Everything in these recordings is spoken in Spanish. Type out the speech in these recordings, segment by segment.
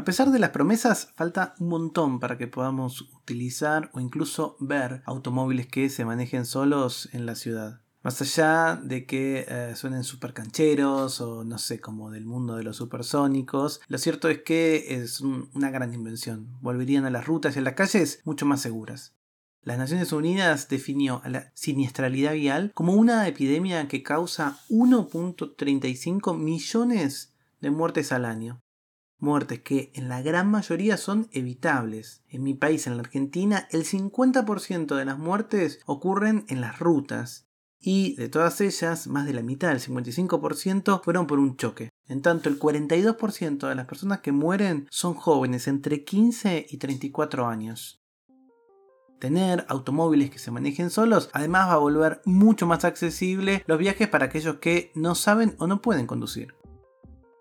A pesar de las promesas, falta un montón para que podamos utilizar o incluso ver automóviles que se manejen solos en la ciudad. Más allá de que eh, suenen super cancheros o no sé, como del mundo de los supersónicos, lo cierto es que es una gran invención. Volverían a las rutas y a las calles mucho más seguras. Las Naciones Unidas definió a la siniestralidad vial como una epidemia que causa 1.35 millones de muertes al año muertes que en la gran mayoría son evitables. En mi país, en la Argentina, el 50% de las muertes ocurren en las rutas. Y de todas ellas, más de la mitad, el 55%, fueron por un choque. En tanto, el 42% de las personas que mueren son jóvenes entre 15 y 34 años. Tener automóviles que se manejen solos además va a volver mucho más accesible los viajes para aquellos que no saben o no pueden conducir.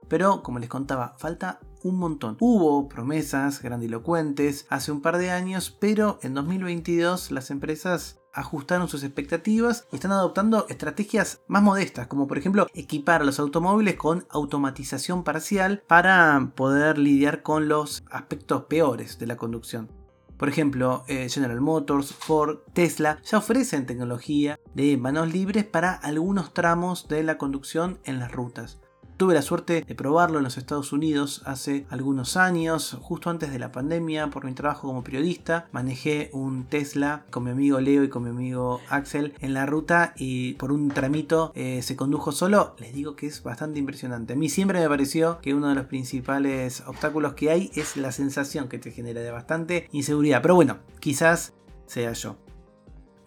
Pero, como les contaba, falta un montón. Hubo promesas grandilocuentes hace un par de años, pero en 2022 las empresas ajustaron sus expectativas y están adoptando estrategias más modestas, como por ejemplo equipar a los automóviles con automatización parcial para poder lidiar con los aspectos peores de la conducción. Por ejemplo, eh, General Motors, Ford, Tesla ya ofrecen tecnología de manos libres para algunos tramos de la conducción en las rutas. Tuve la suerte de probarlo en los Estados Unidos hace algunos años, justo antes de la pandemia, por mi trabajo como periodista. Manejé un Tesla con mi amigo Leo y con mi amigo Axel en la ruta y por un tramito eh, se condujo solo. Les digo que es bastante impresionante. A mí siempre me pareció que uno de los principales obstáculos que hay es la sensación que te genera de bastante inseguridad. Pero bueno, quizás sea yo.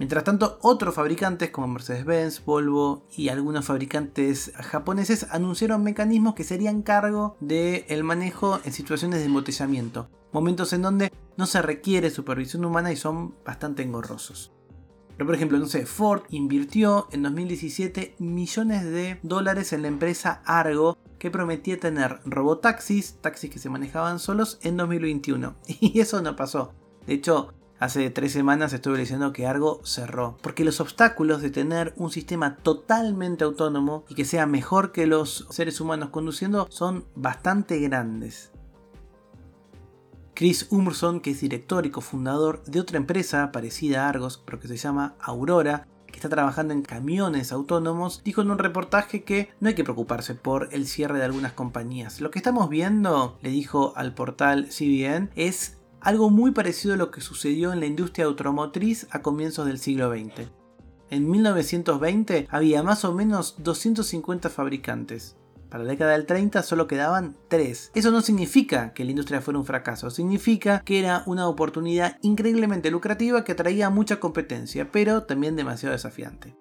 Mientras tanto, otros fabricantes como Mercedes-Benz, Volvo y algunos fabricantes japoneses anunciaron mecanismos que serían cargo del manejo en situaciones de embotellamiento, momentos en donde no se requiere supervisión humana y son bastante engorrosos. Pero por ejemplo, no sé, Ford invirtió en 2017 millones de dólares en la empresa Argo que prometía tener robotaxis, taxis que se manejaban solos en 2021. Y eso no pasó. De hecho, Hace tres semanas estuve diciendo que Argo cerró, porque los obstáculos de tener un sistema totalmente autónomo y que sea mejor que los seres humanos conduciendo son bastante grandes. Chris Umberson, que es director y cofundador de otra empresa parecida a Argos, pero que se llama Aurora, que está trabajando en camiones autónomos, dijo en un reportaje que no hay que preocuparse por el cierre de algunas compañías. Lo que estamos viendo, le dijo al portal CBN, es algo muy parecido a lo que sucedió en la industria automotriz a comienzos del siglo XX. En 1920 había más o menos 250 fabricantes. Para la década del 30 solo quedaban 3. Eso no significa que la industria fuera un fracaso, significa que era una oportunidad increíblemente lucrativa que atraía mucha competencia, pero también demasiado desafiante.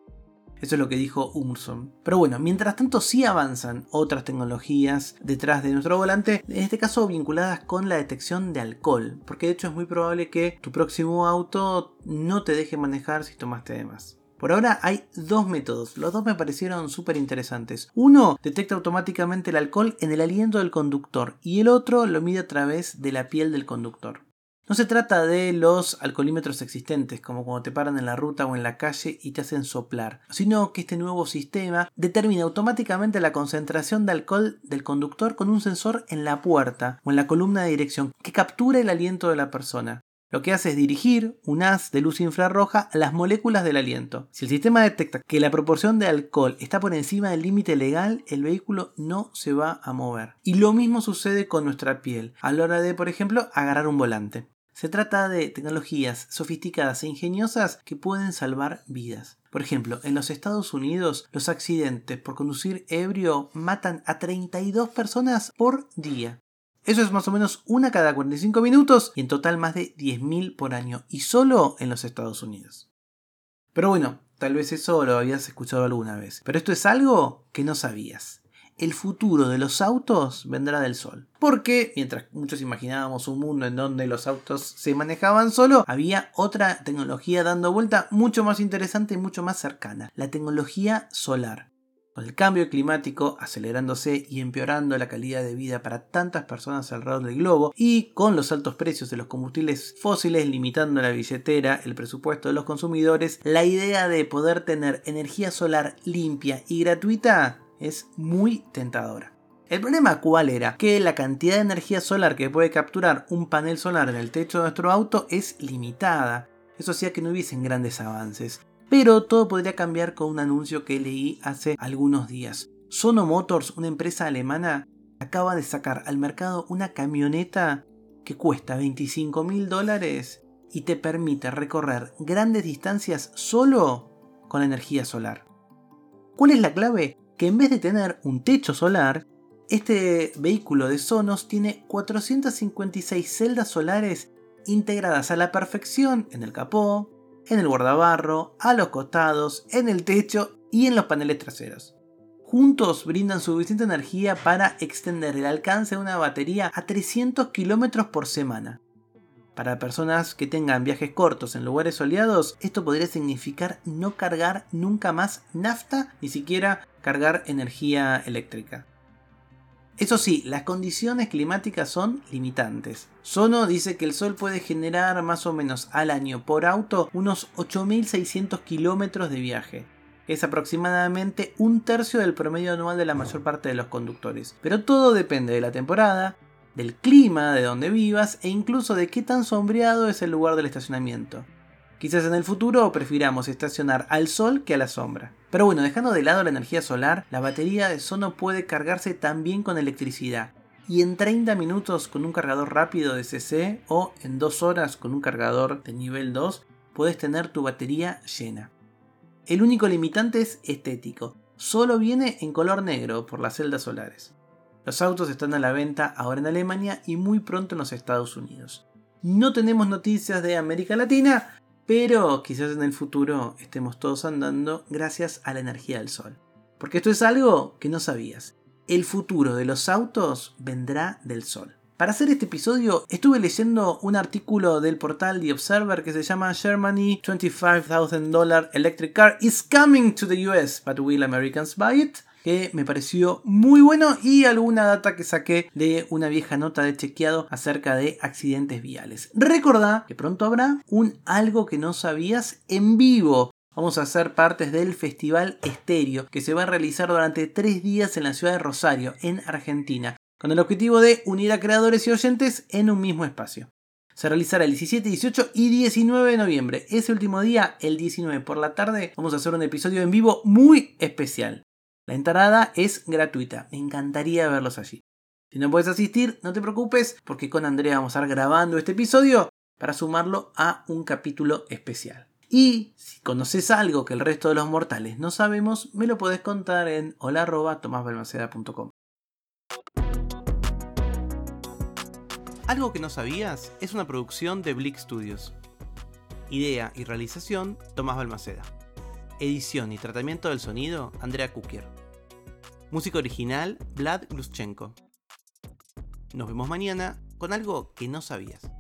Eso es lo que dijo Umson. Pero bueno, mientras tanto sí avanzan otras tecnologías detrás de nuestro volante, en este caso vinculadas con la detección de alcohol, porque de hecho es muy probable que tu próximo auto no te deje manejar si tomaste de más. Por ahora hay dos métodos, los dos me parecieron súper interesantes. Uno detecta automáticamente el alcohol en el aliento del conductor y el otro lo mide a través de la piel del conductor. No se trata de los alcoholímetros existentes, como cuando te paran en la ruta o en la calle y te hacen soplar, sino que este nuevo sistema determina automáticamente la concentración de alcohol del conductor con un sensor en la puerta o en la columna de dirección que captura el aliento de la persona. Lo que hace es dirigir un haz de luz infrarroja a las moléculas del aliento. Si el sistema detecta que la proporción de alcohol está por encima del límite legal, el vehículo no se va a mover. Y lo mismo sucede con nuestra piel a la hora de, por ejemplo, agarrar un volante. Se trata de tecnologías sofisticadas e ingeniosas que pueden salvar vidas. Por ejemplo, en los Estados Unidos los accidentes por conducir ebrio matan a 32 personas por día. Eso es más o menos una cada 45 minutos y en total más de 10.000 por año y solo en los Estados Unidos. Pero bueno, tal vez eso lo habías escuchado alguna vez, pero esto es algo que no sabías. el futuro de los autos vendrá del sol. Porque mientras muchos imaginábamos un mundo en donde los autos se manejaban solo, había otra tecnología dando vuelta mucho más interesante y mucho más cercana, la tecnología solar. Con el cambio climático acelerándose y empeorando la calidad de vida para tantas personas alrededor del globo y con los altos precios de los combustibles fósiles limitando la billetera, el presupuesto de los consumidores, la idea de poder tener energía solar limpia y gratuita es muy tentadora. El problema cuál era? Que la cantidad de energía solar que puede capturar un panel solar en el techo de nuestro auto es limitada. Eso hacía que no hubiesen grandes avances. Pero todo podría cambiar con un anuncio que leí hace algunos días. Sono Motors, una empresa alemana, acaba de sacar al mercado una camioneta que cuesta 25 mil dólares y te permite recorrer grandes distancias solo con energía solar. ¿Cuál es la clave? Que en vez de tener un techo solar, este vehículo de Sonos tiene 456 celdas solares integradas a la perfección en el capó, en el guardabarro, a los costados, en el techo y en los paneles traseros. Juntos brindan suficiente energía para extender el alcance de una batería a 300 km por semana. Para personas que tengan viajes cortos en lugares soleados, esto podría significar no cargar nunca más nafta, ni siquiera cargar energía eléctrica. Eso sí, las condiciones climáticas son limitantes. Sono dice que el Sol puede generar más o menos al año por auto unos 8.600 kilómetros de viaje. Es aproximadamente un tercio del promedio anual de la mayor parte de los conductores. Pero todo depende de la temporada, del clima, de donde vivas e incluso de qué tan sombreado es el lugar del estacionamiento. Quizás en el futuro prefiramos estacionar al sol que a la sombra. Pero bueno, dejando de lado la energía solar, la batería de Sono puede cargarse también con electricidad. Y en 30 minutos con un cargador rápido de CC o en 2 horas con un cargador de nivel 2 puedes tener tu batería llena. El único limitante es estético. Solo viene en color negro por las celdas solares. Los autos están a la venta ahora en Alemania y muy pronto en los Estados Unidos. No tenemos noticias de América Latina, pero quizás en el futuro estemos todos andando gracias a la energía del sol. Porque esto es algo que no sabías. El futuro de los autos vendrá del sol. Para hacer este episodio estuve leyendo un artículo del portal The Observer que se llama Germany $25,000 electric car is coming to the US, but will Americans buy it? Que me pareció muy bueno y alguna data que saqué de una vieja nota de chequeado acerca de accidentes viales. Recordá que pronto habrá un algo que no sabías en vivo. Vamos a ser partes del Festival Estéreo que se va a realizar durante tres días en la ciudad de Rosario, en Argentina, con el objetivo de unir a creadores y oyentes en un mismo espacio. Se realizará el 17, 18 y 19 de noviembre. Ese último día, el 19 por la tarde, vamos a hacer un episodio en vivo muy especial. La entrada es gratuita, me encantaría verlos allí. Si no puedes asistir, no te preocupes, porque con Andrea vamos a estar grabando este episodio para sumarlo a un capítulo especial. Y si conoces algo que el resto de los mortales no sabemos, me lo podés contar en hola.tomasbalmaceda.com. Algo que no sabías es una producción de Blick Studios. Idea y realización, Tomás Balmaceda. Edición y tratamiento del sonido, Andrea Kukier. Música original, Vlad Gluschenko. Nos vemos mañana con algo que no sabías.